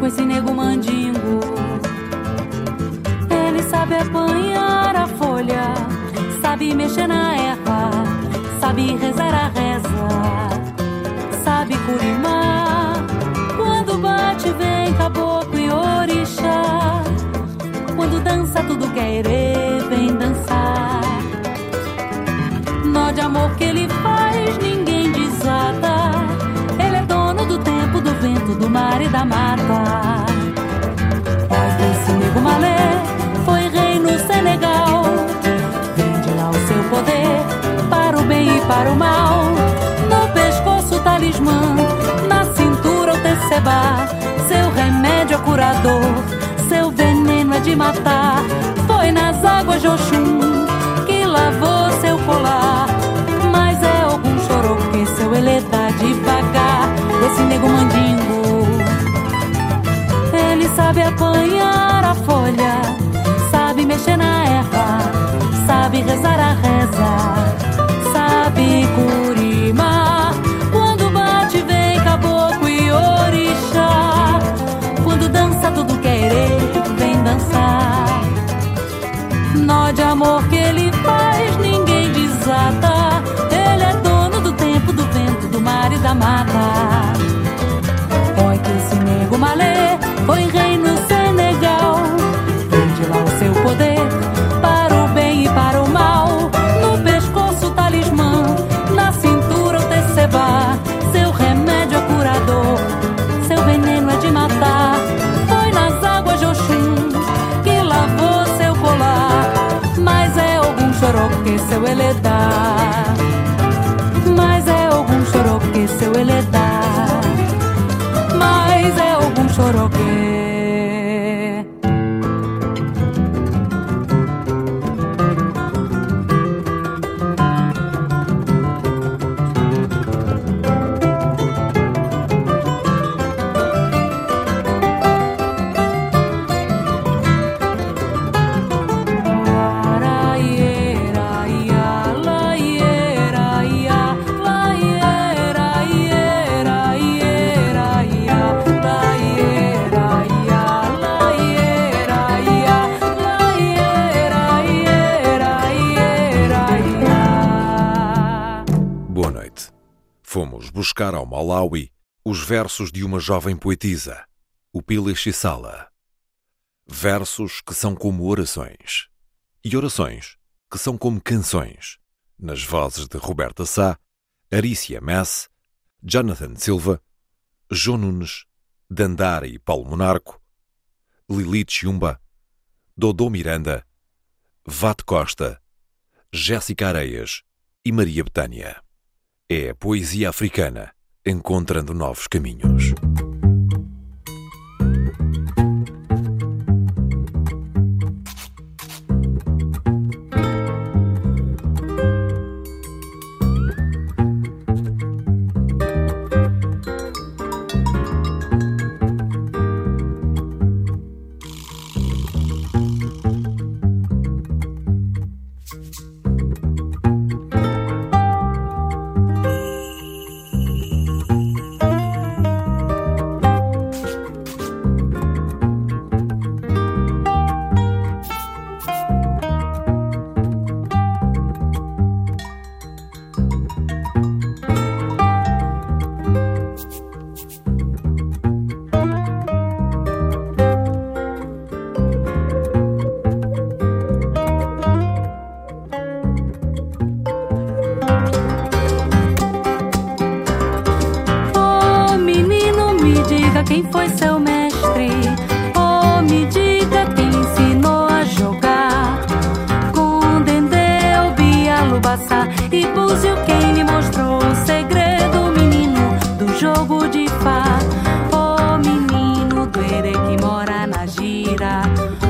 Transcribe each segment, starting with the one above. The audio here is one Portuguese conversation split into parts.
com esse nego mandingo. Ele sabe apanhar a folha, sabe mexer na erva, sabe rezar a reza, sabe curimar. Quando bate, vem caboclo e orixá. Quando dança, tudo querer vem dançar. Nó de amor que ele do mar e da mata. esse nego Malê foi rei no Senegal. Vende lá o seu poder para o bem e para o mal. No pescoço o talismã, na cintura o tecebá. Seu remédio é curador, seu veneno é de matar. Foi nas águas de Oxum que lavou seu colar. Mas é algum chorou que seu ele tá devagar. Esse nego mandinho Sabe apanhar a folha, sabe mexer na erva, sabe rezar a reza. versos de uma jovem poetisa, o Sala. Versos que são como orações, e orações que são como canções, nas vozes de Roberta Sá, Arícia Mess, Jonathan Silva, João Nunes, Dandara e Paulo Monarco, Lilith Chumba, Dodô Miranda, Vato Costa, Jéssica Areias e Maria Betânia. É a poesia africana encontrando novos caminhos. Gira.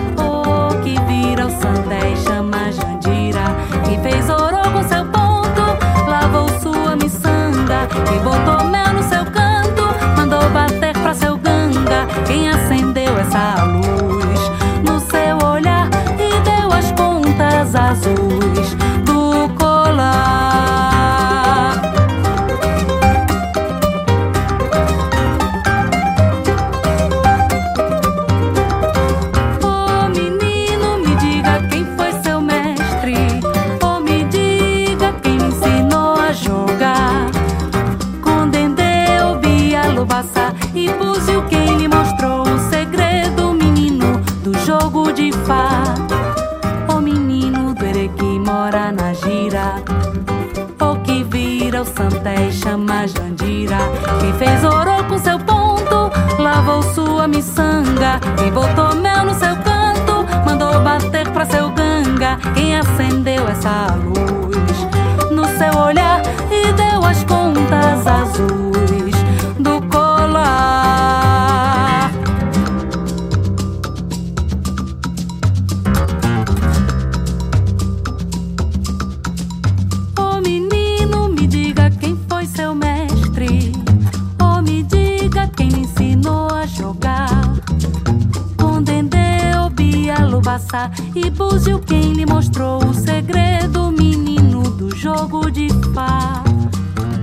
Búzio, quem lhe mostrou o segredo, menino do jogo de Fá.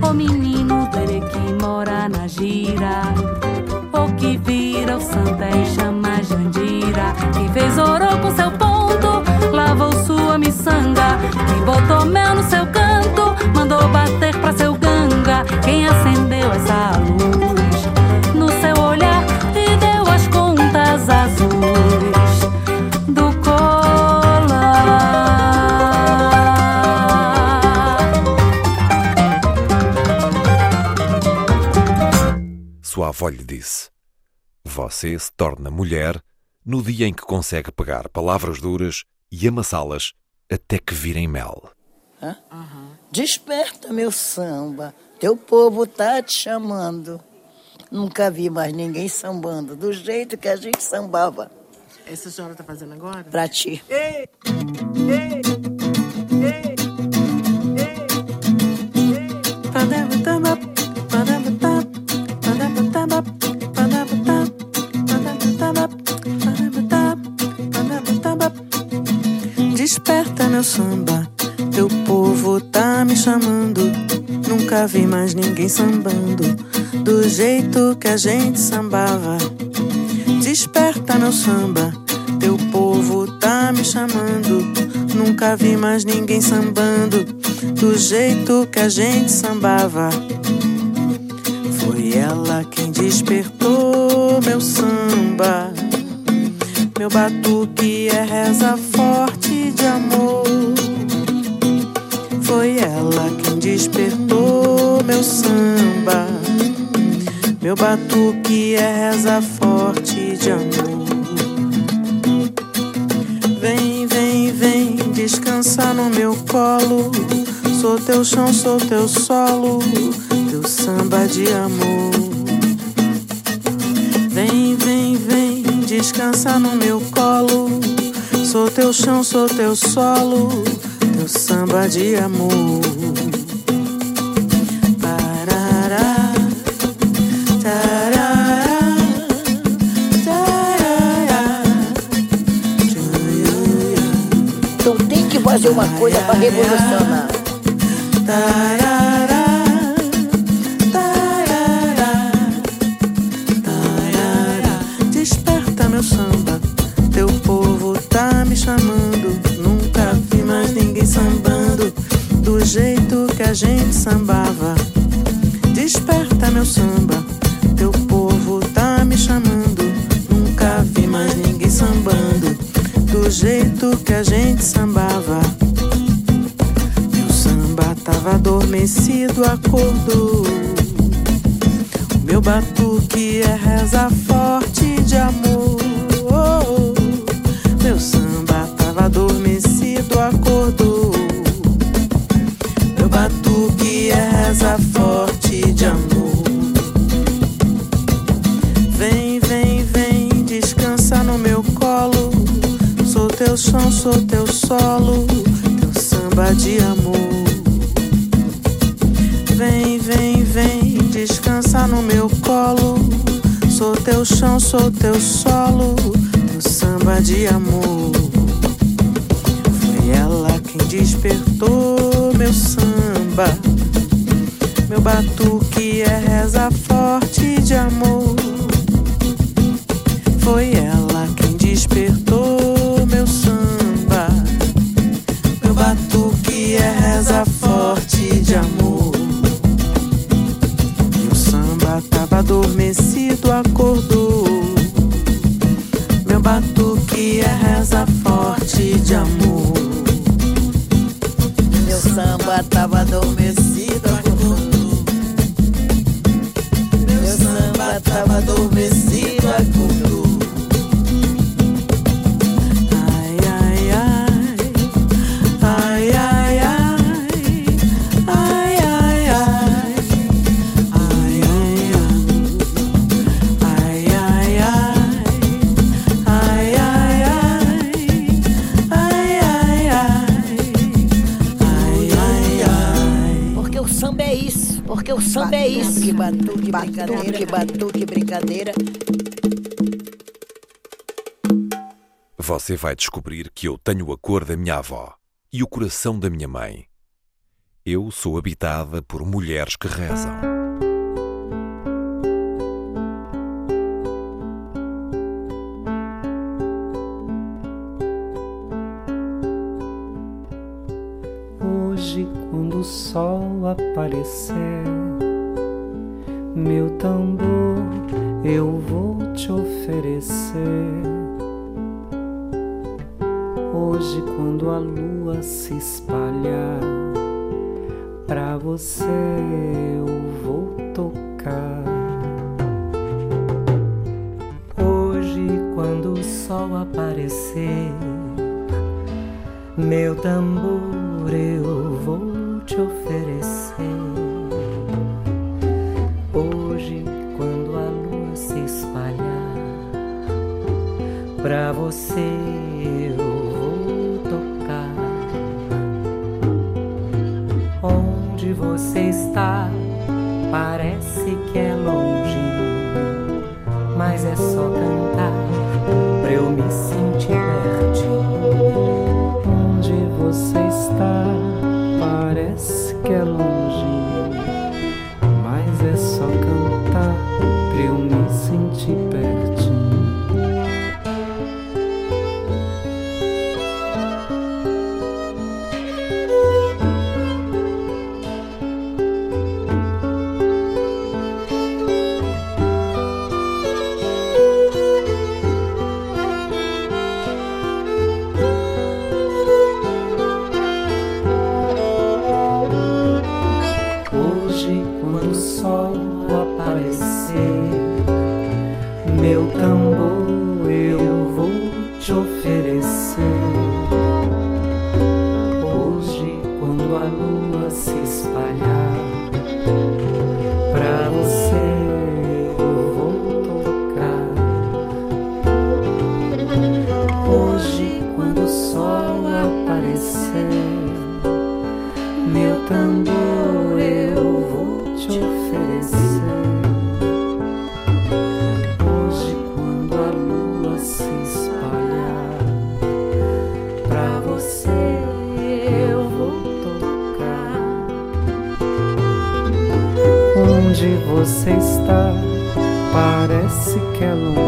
Oh menino do Ere que mora na gira. O que vira o Santa e chama Jandira. Que fez ouro com seu ponto, lavou sua miçanga. Que botou mel no seu canto, mandou bater pra seu ganga. Quem acendeu essa luz avó lhe disse: Você se torna mulher no dia em que consegue pegar palavras duras e amassá-las até que virem mel. Desperta, meu samba, teu povo tá te chamando. Nunca vi mais ninguém sambando do jeito que a gente sambava Essa senhora tá fazendo agora? pra ti. Desperta meu samba, teu povo tá me chamando. Nunca vi mais ninguém sambando do jeito que a gente sambava. Desperta meu samba, teu povo tá me chamando. Nunca vi mais ninguém sambando do jeito que a gente sambava. Foi ela quem despertou meu samba. Meu batuque é reza forte de amor. Foi ela quem despertou meu samba. Meu batuque é reza forte de amor. Vem, vem, vem descansar no meu colo. Sou teu chão, sou teu solo, teu samba de amor. Vem, vem, vem descansar no meu colo. Sou teu chão, sou teu solo, teu samba de amor. Parará, tarará, tarará, Então tem que fazer uma coisa pra revolucionar. Meu samba tava adormecido, acordou. Meu batuque é reza forte de amor. Meu samba tava adormecido, acordou. Meu batuque é reza forte de amor. Vem, vem, vem, descansa no meu colo. Sou teu som, sou teu solo, teu samba de amor. Vem, vem, vem, descansa no meu colo. Sou teu chão, sou teu solo, teu samba de amor. Foi ela quem despertou meu samba. Meu batuque é reza forte de amor. Foi ela quem despertou meu samba. Meu batuque é reza forte de amor. Adormecido, acordou. Meu batuque é reza forte de amor. Batuque, brincadeira. Que batuque, brincadeira. Você vai descobrir que eu tenho a cor da minha avó e o coração da minha mãe. Eu sou habitada por mulheres que rezam. Hoje, quando o sol aparecer, meu tambor eu vou te oferecer. Hoje, quando a lua se espalhar, pra você eu vou tocar. Hoje, quando o sol aparecer, meu tambor eu vou te oferecer. Pra você eu vou tocar. Onde você está, parece que é longe, mas é só cantar pra eu me sentir pertinho. Onde você está, parece que é longe,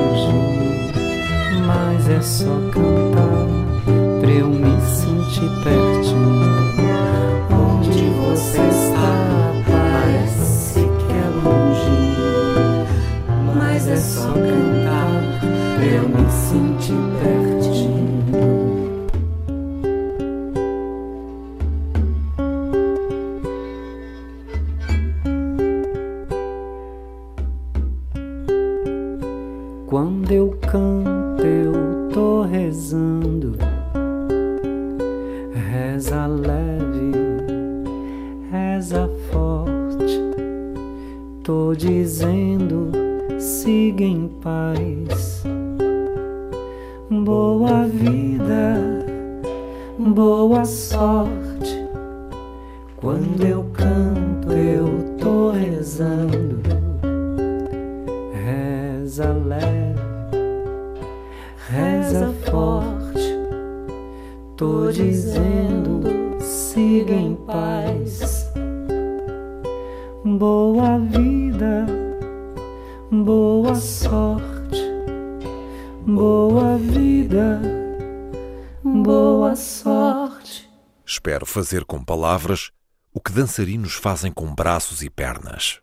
longe, mas é só cantar pra eu me sentir pertinho. Onde você está, fazer com palavras o que dançarinos fazem com braços e pernas.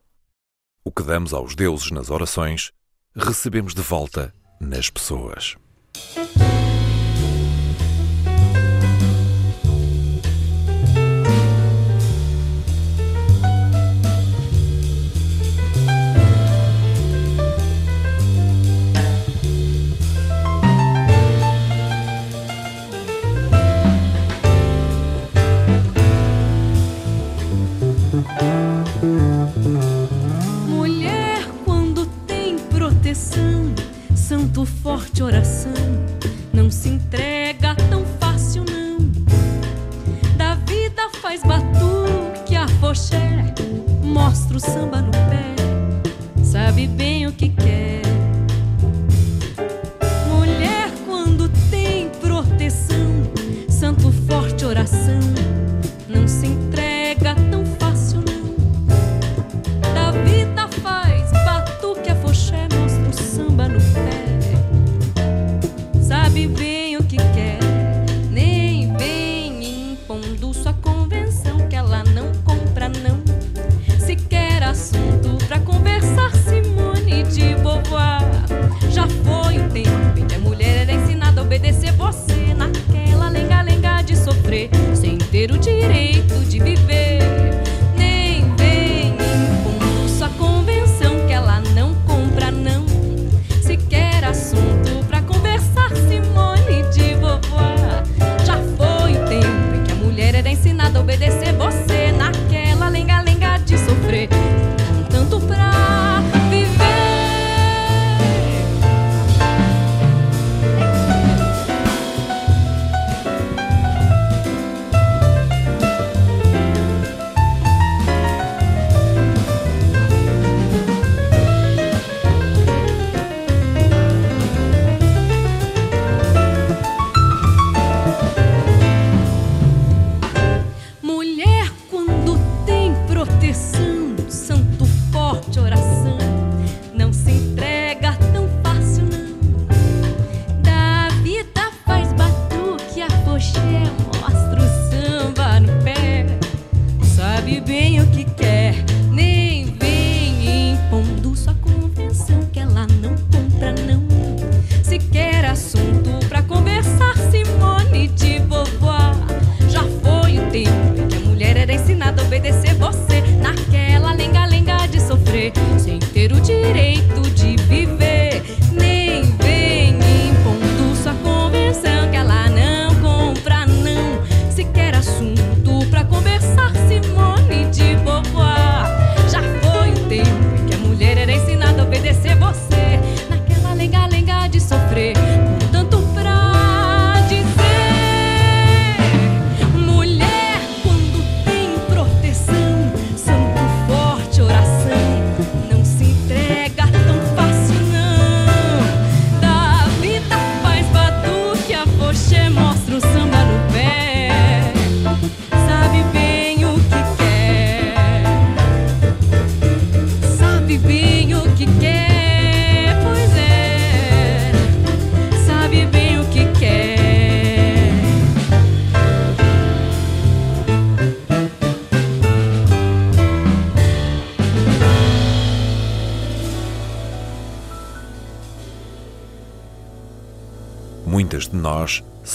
O que damos aos deuses nas orações, recebemos de volta nas pessoas. forte oração.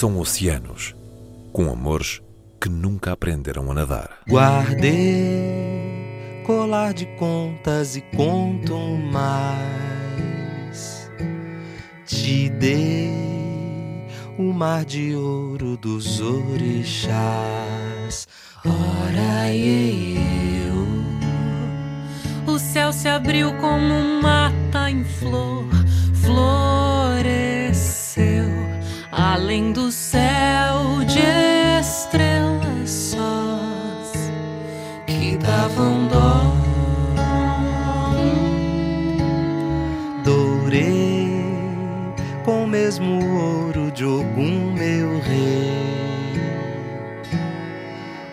são oceanos, com amores que nunca aprenderam a nadar. Guardei colar de contas e conto mais. Te dei o mar de ouro dos orixás. Ora e eu. O céu se abriu como um mata em flor, flor além do céu de estrelas sós que davam dó. Dourei com o mesmo ouro de algum meu rei.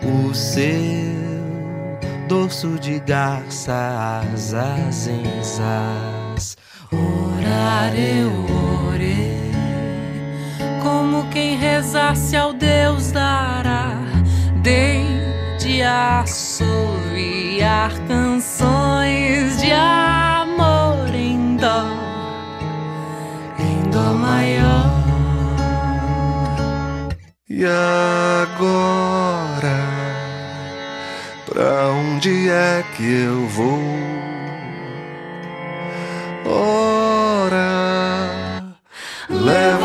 O seu dorso de garça, asas asas. Orar eu quem rezasse ao Deus dará, dei de assoviar canções de amor em dó, em dó maior. E agora, pra onde é que eu vou? Ora, levar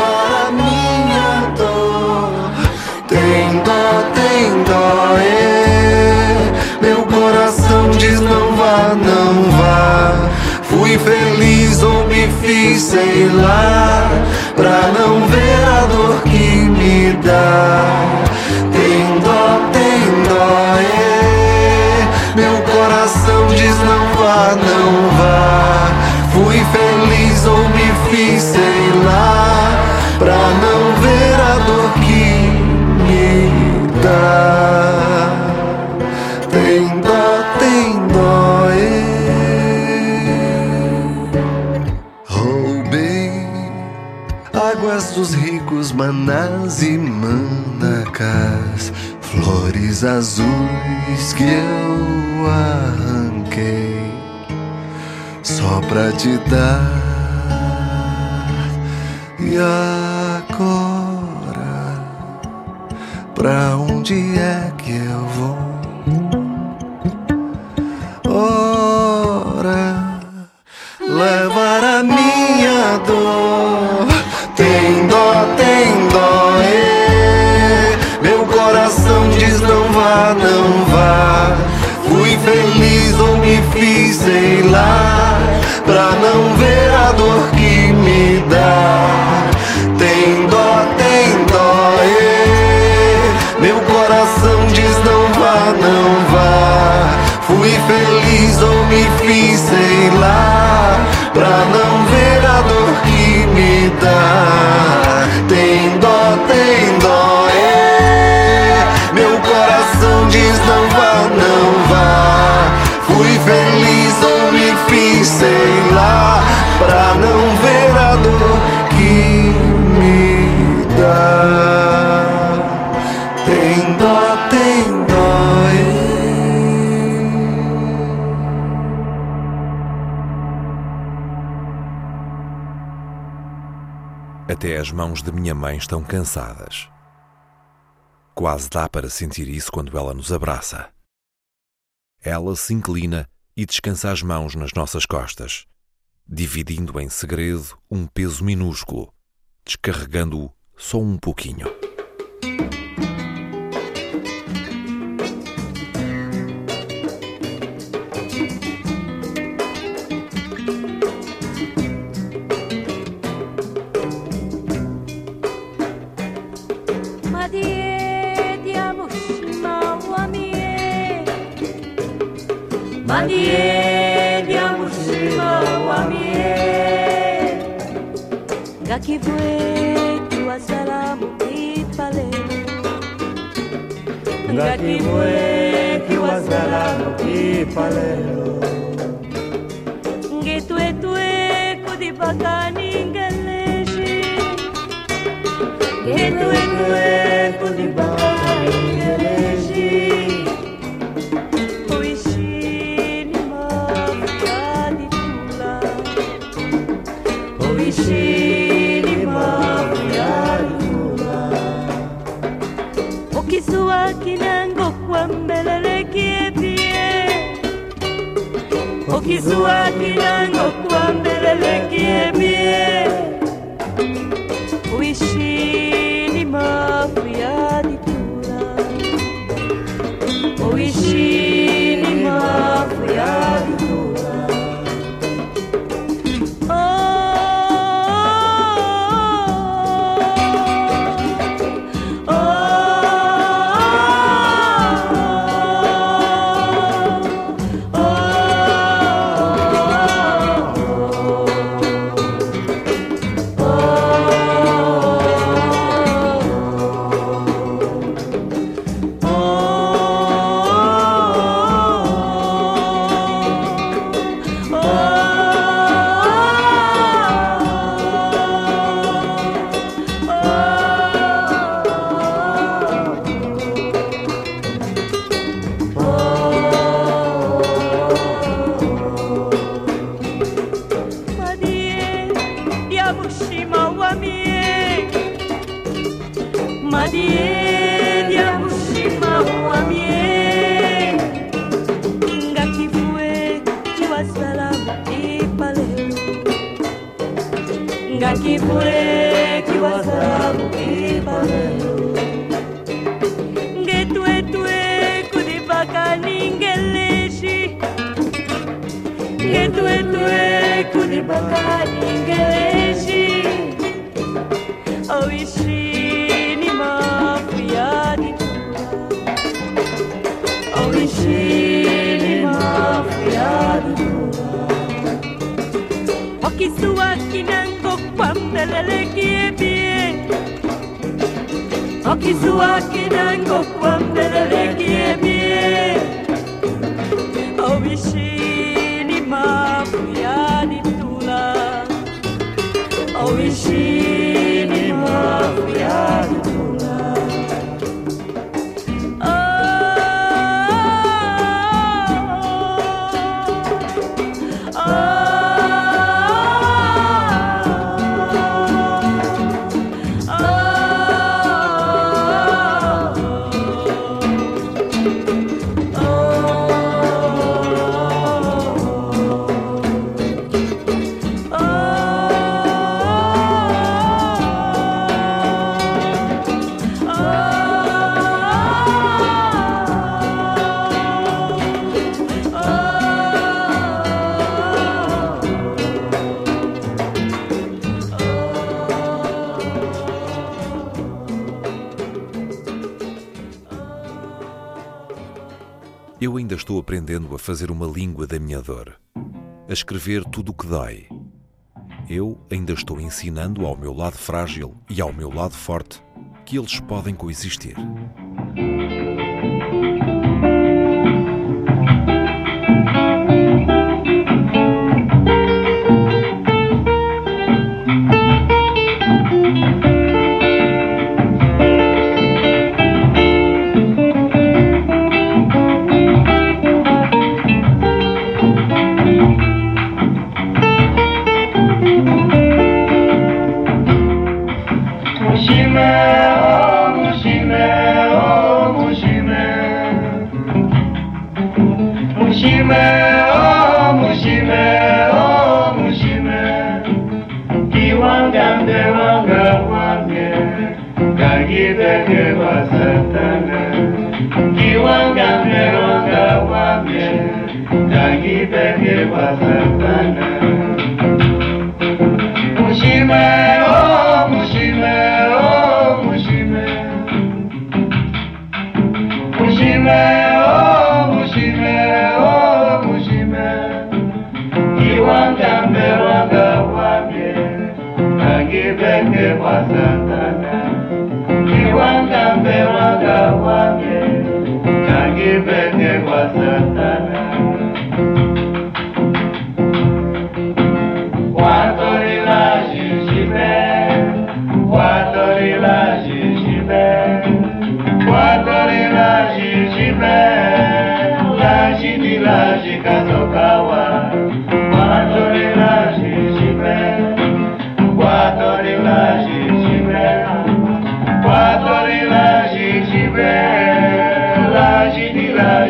não vá. Fui feliz ou me fiz, sei lá, pra não ver a dor que me dá. Tem dó, tem dó, é. Meu coração diz não vá, não vá. Fui feliz ou me fiz, sei lá, pra não manás e manacás, flores azuis que eu arranquei só pra te dar. E agora, pra onde é que eu vou? Sei lá, pra não ver a dor que me dá. Tem dó, tem dó, é. Meu coração diz não vá, não vá. Fui feliz mãos da minha mãe estão cansadas. Quase dá para sentir isso quando ela nos abraça. Ela se inclina e descansa as mãos nas nossas costas, dividindo em segredo um peso minúsculo, descarregando-o só um pouquinho. Ndaki mweki wazalano kipalelo Ngitwetwe kudibakani ngeleshi. Ngitwetwe kudibakani Suat Binan Kwa kisua kinango kwa mbelele aprendendo a fazer uma língua da minha dor, a escrever tudo o que dói. Eu ainda estou ensinando ao meu lado frágil e ao meu lado forte que eles podem coexistir.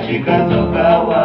chica do power.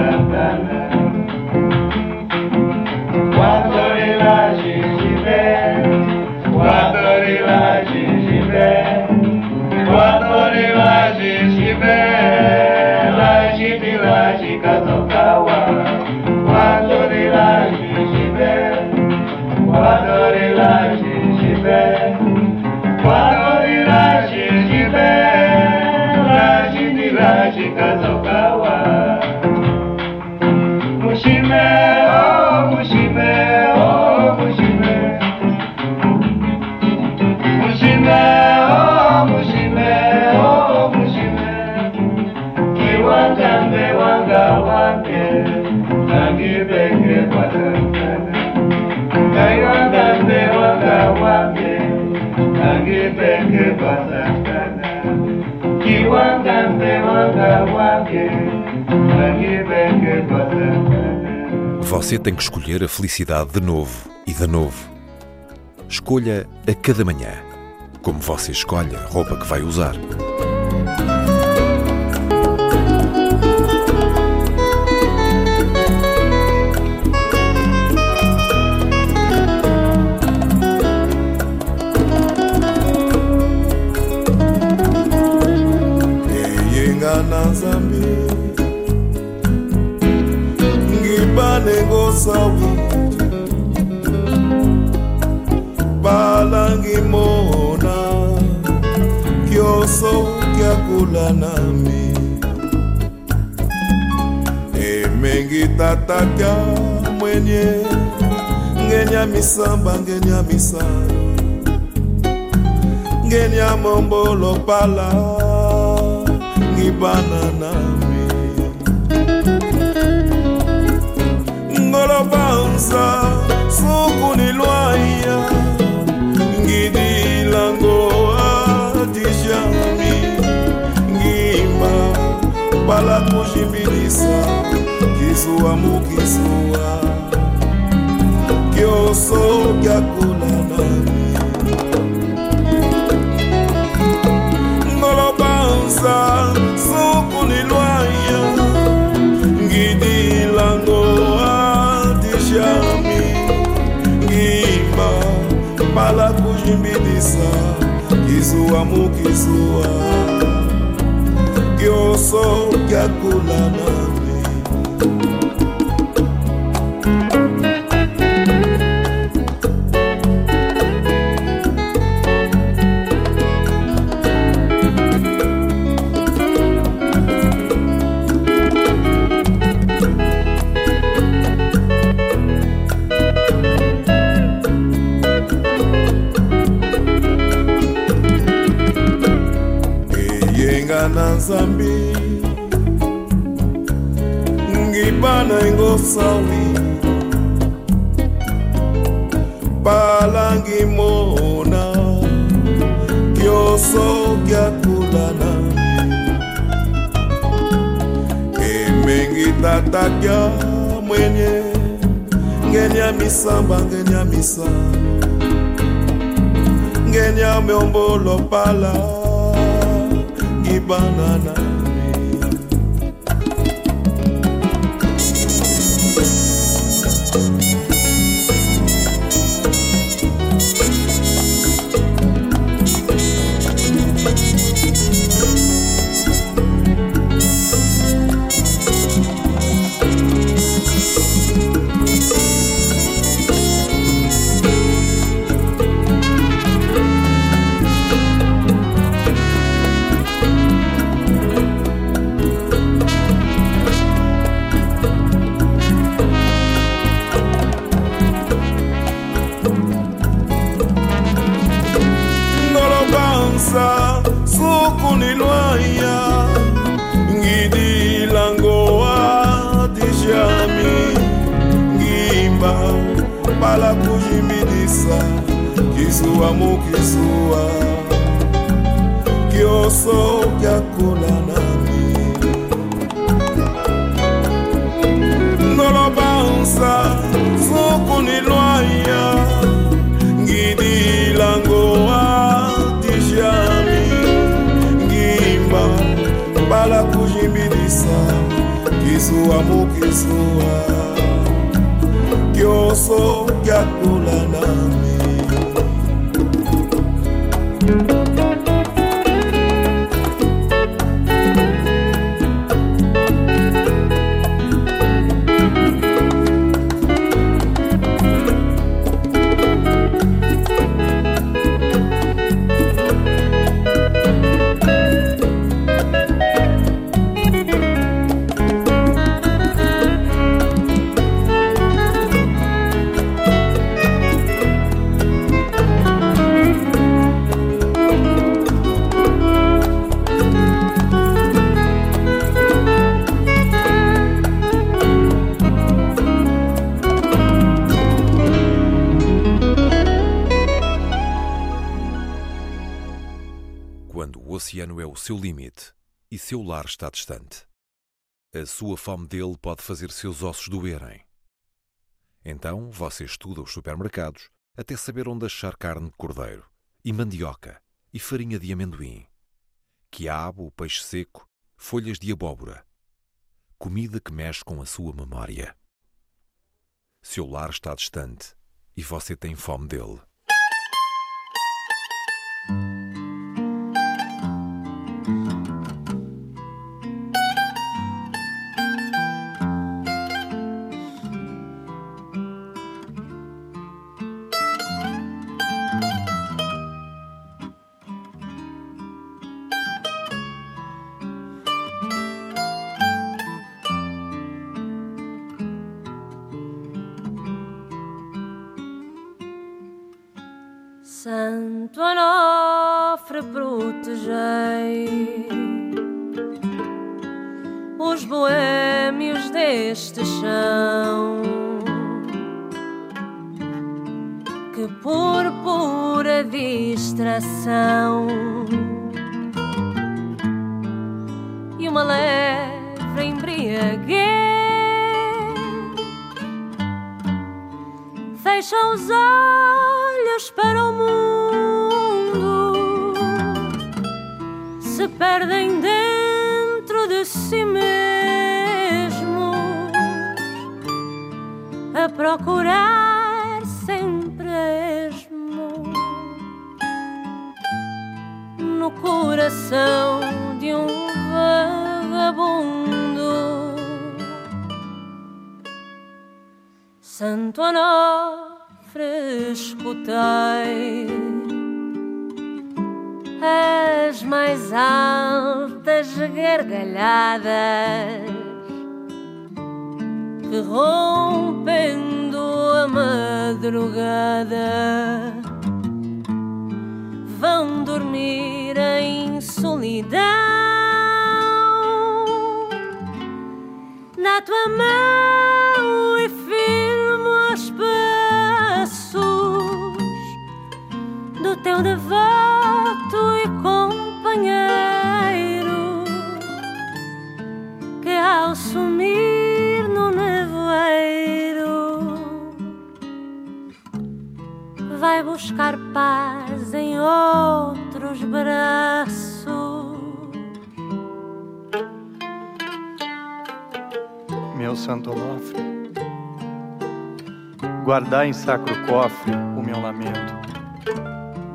Yeah. Você tem que escolher a felicidade de novo e de novo. Escolha a cada manhã, como você escolhe a roupa que vai usar. Nami. Emengi tata kya mwenye ngenya misamba ngenya misalo ngenya mombolo pala ngibana nami. Ngolobanza sukunilwaya ngidilango pala kujimbilisa kisuwa mukisuwa kyoso kyakula nami ngolobanza sukunilwaya ngidilango adijami ngimba pala kujimbilisa kisuwa mukisuwa kyoso kyakula misamba ngenya misalo ngenya miombolo pala ngibana seu lar está distante, a sua fome dele pode fazer seus ossos doerem. Então você estuda os supermercados até saber onde achar carne de cordeiro, e mandioca, e farinha de amendoim, quiabo, peixe seco, folhas de abóbora. Comida que mexe com a sua memória. Seu lar está distante e você tem fome dele. Santo Onofre protegei os boêmios deste chão que por pura distração e uma leve embriaguez fecham os olhos perdem dentro de si mesmos, a procurar sempre esmo. No coração de um vagabundo. Santo Onofre, escutei as mais altas gargalhadas que rompendo a madrugada vão dormir em solidão. Na tua mão Guardai em sacro cofre o meu lamento,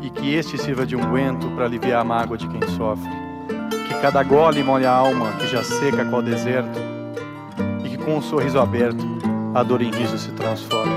e que este sirva de unguento para aliviar a mágoa de quem sofre. Que cada gole molhe a alma que já seca qual deserto, e que com um sorriso aberto a dor em riso se transforme.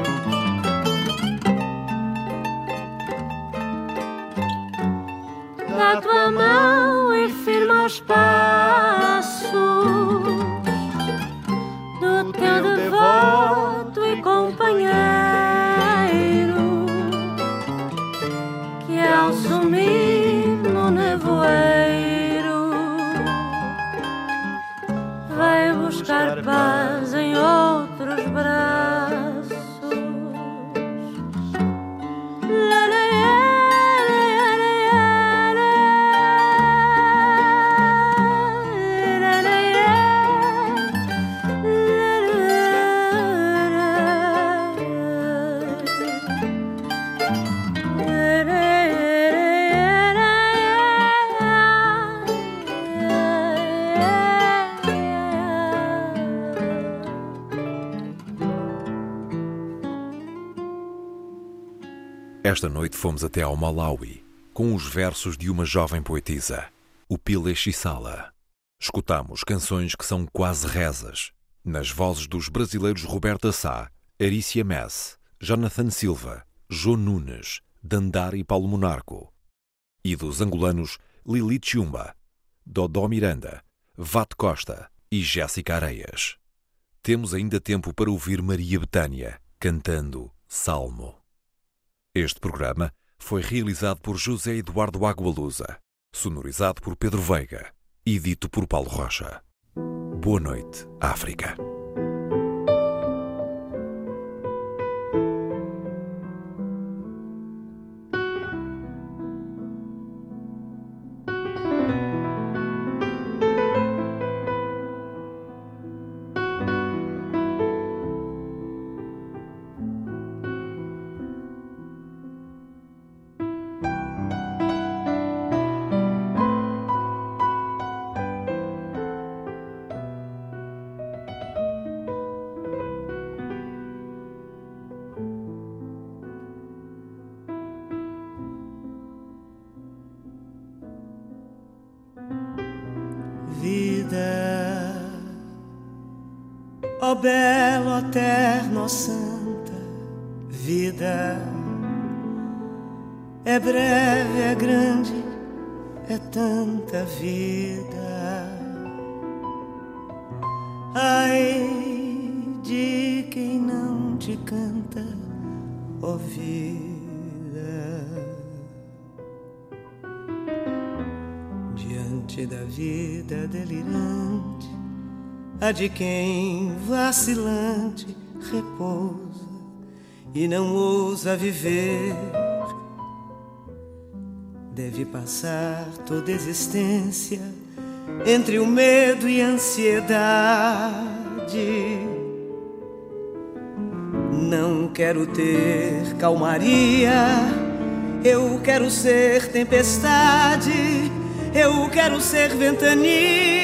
Esta noite fomos até ao Malawi com os versos de uma jovem poetisa, o Pile Chisala. Escutamos canções que são quase rezas, nas vozes dos brasileiros Roberta Sá, Arícia Mess, Jonathan Silva, João Nunes, Dandar e Paulo Monarco, e dos angolanos Lili Chumba, Dodó Miranda, Vate Costa e Jéssica Areias. Temos ainda tempo para ouvir Maria Betânia cantando Salmo. Este programa foi realizado por José Eduardo Agualusa, sonorizado por Pedro Veiga e dito por Paulo Rocha. Boa noite, África. Belo, eterno, santa vida. É breve, é grande, é tanta vida. Ai de quem não te canta, ó vida. Diante da vida delirante a de quem vacilante repousa e não ousa viver. Deve passar toda existência entre o medo e a ansiedade. Não quero ter calmaria, eu quero ser tempestade, eu quero ser ventania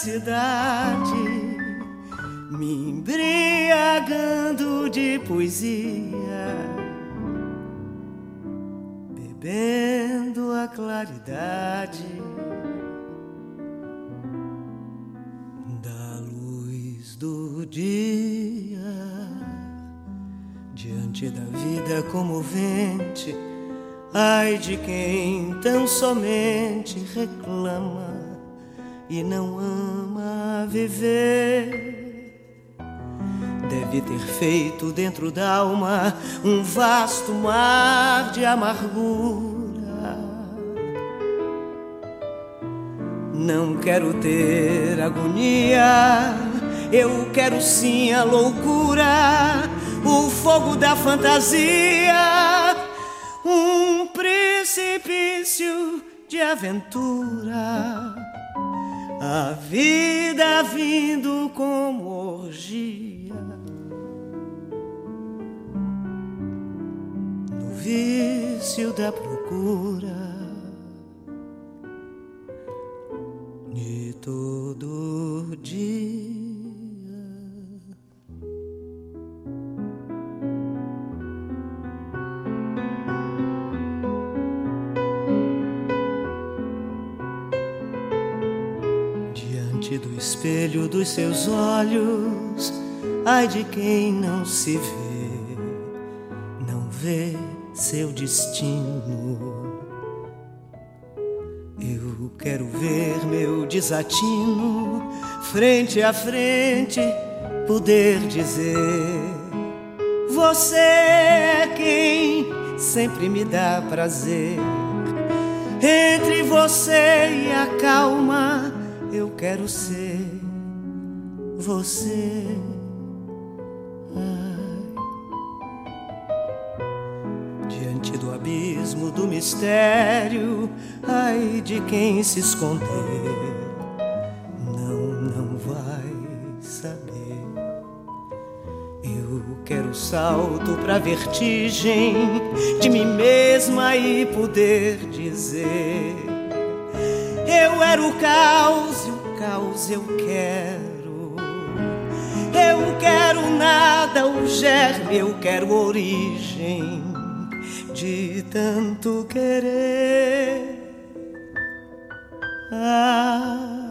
cidade, me embriagando de poesia, bebendo a claridade da luz do dia, diante da vida comovente. Ai de quem tão somente reclama e não ama viver. Deve ter feito dentro da alma um vasto mar de amargura. Não quero ter agonia, eu quero sim a loucura, o fogo da fantasia, um precipício de aventura a vida vindo como orgia. No vício da procura de todo dia. Espelho dos seus olhos, ai de quem não se vê, não vê seu destino. Eu quero ver meu desatino, frente a frente, poder dizer: Você é quem sempre me dá prazer. Entre você e a calma, eu quero ser você. Diante do abismo do mistério, ai de quem se esconder, não, não vai saber. Eu quero salto pra vertigem de mim mesma e poder dizer: Eu era o caos e o caos eu quero. Eu quero nada, o germe, eu quero origem de tanto querer. Ah.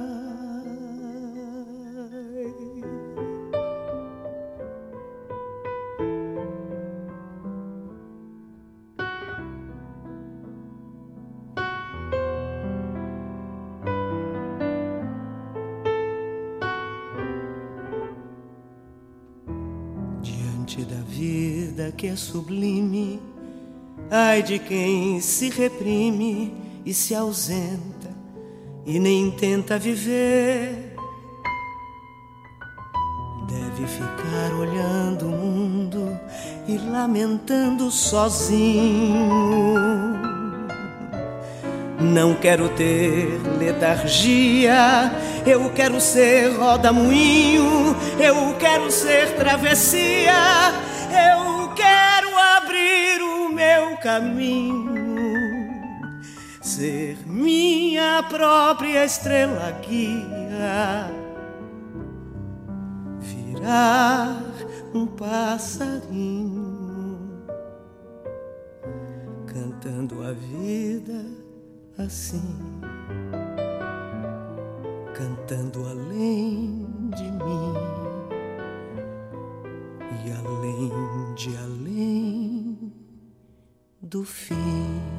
Que é sublime, ai de quem se reprime e se ausenta e nem tenta viver. Deve ficar olhando o mundo e lamentando sozinho. Não quero ter letargia, eu quero ser roda-moinho, eu quero ser travessia, eu quero abrir o meu caminho, ser minha própria estrela guia, virar um passarinho, cantando a vida assim, cantando além de mim e além de além do fim.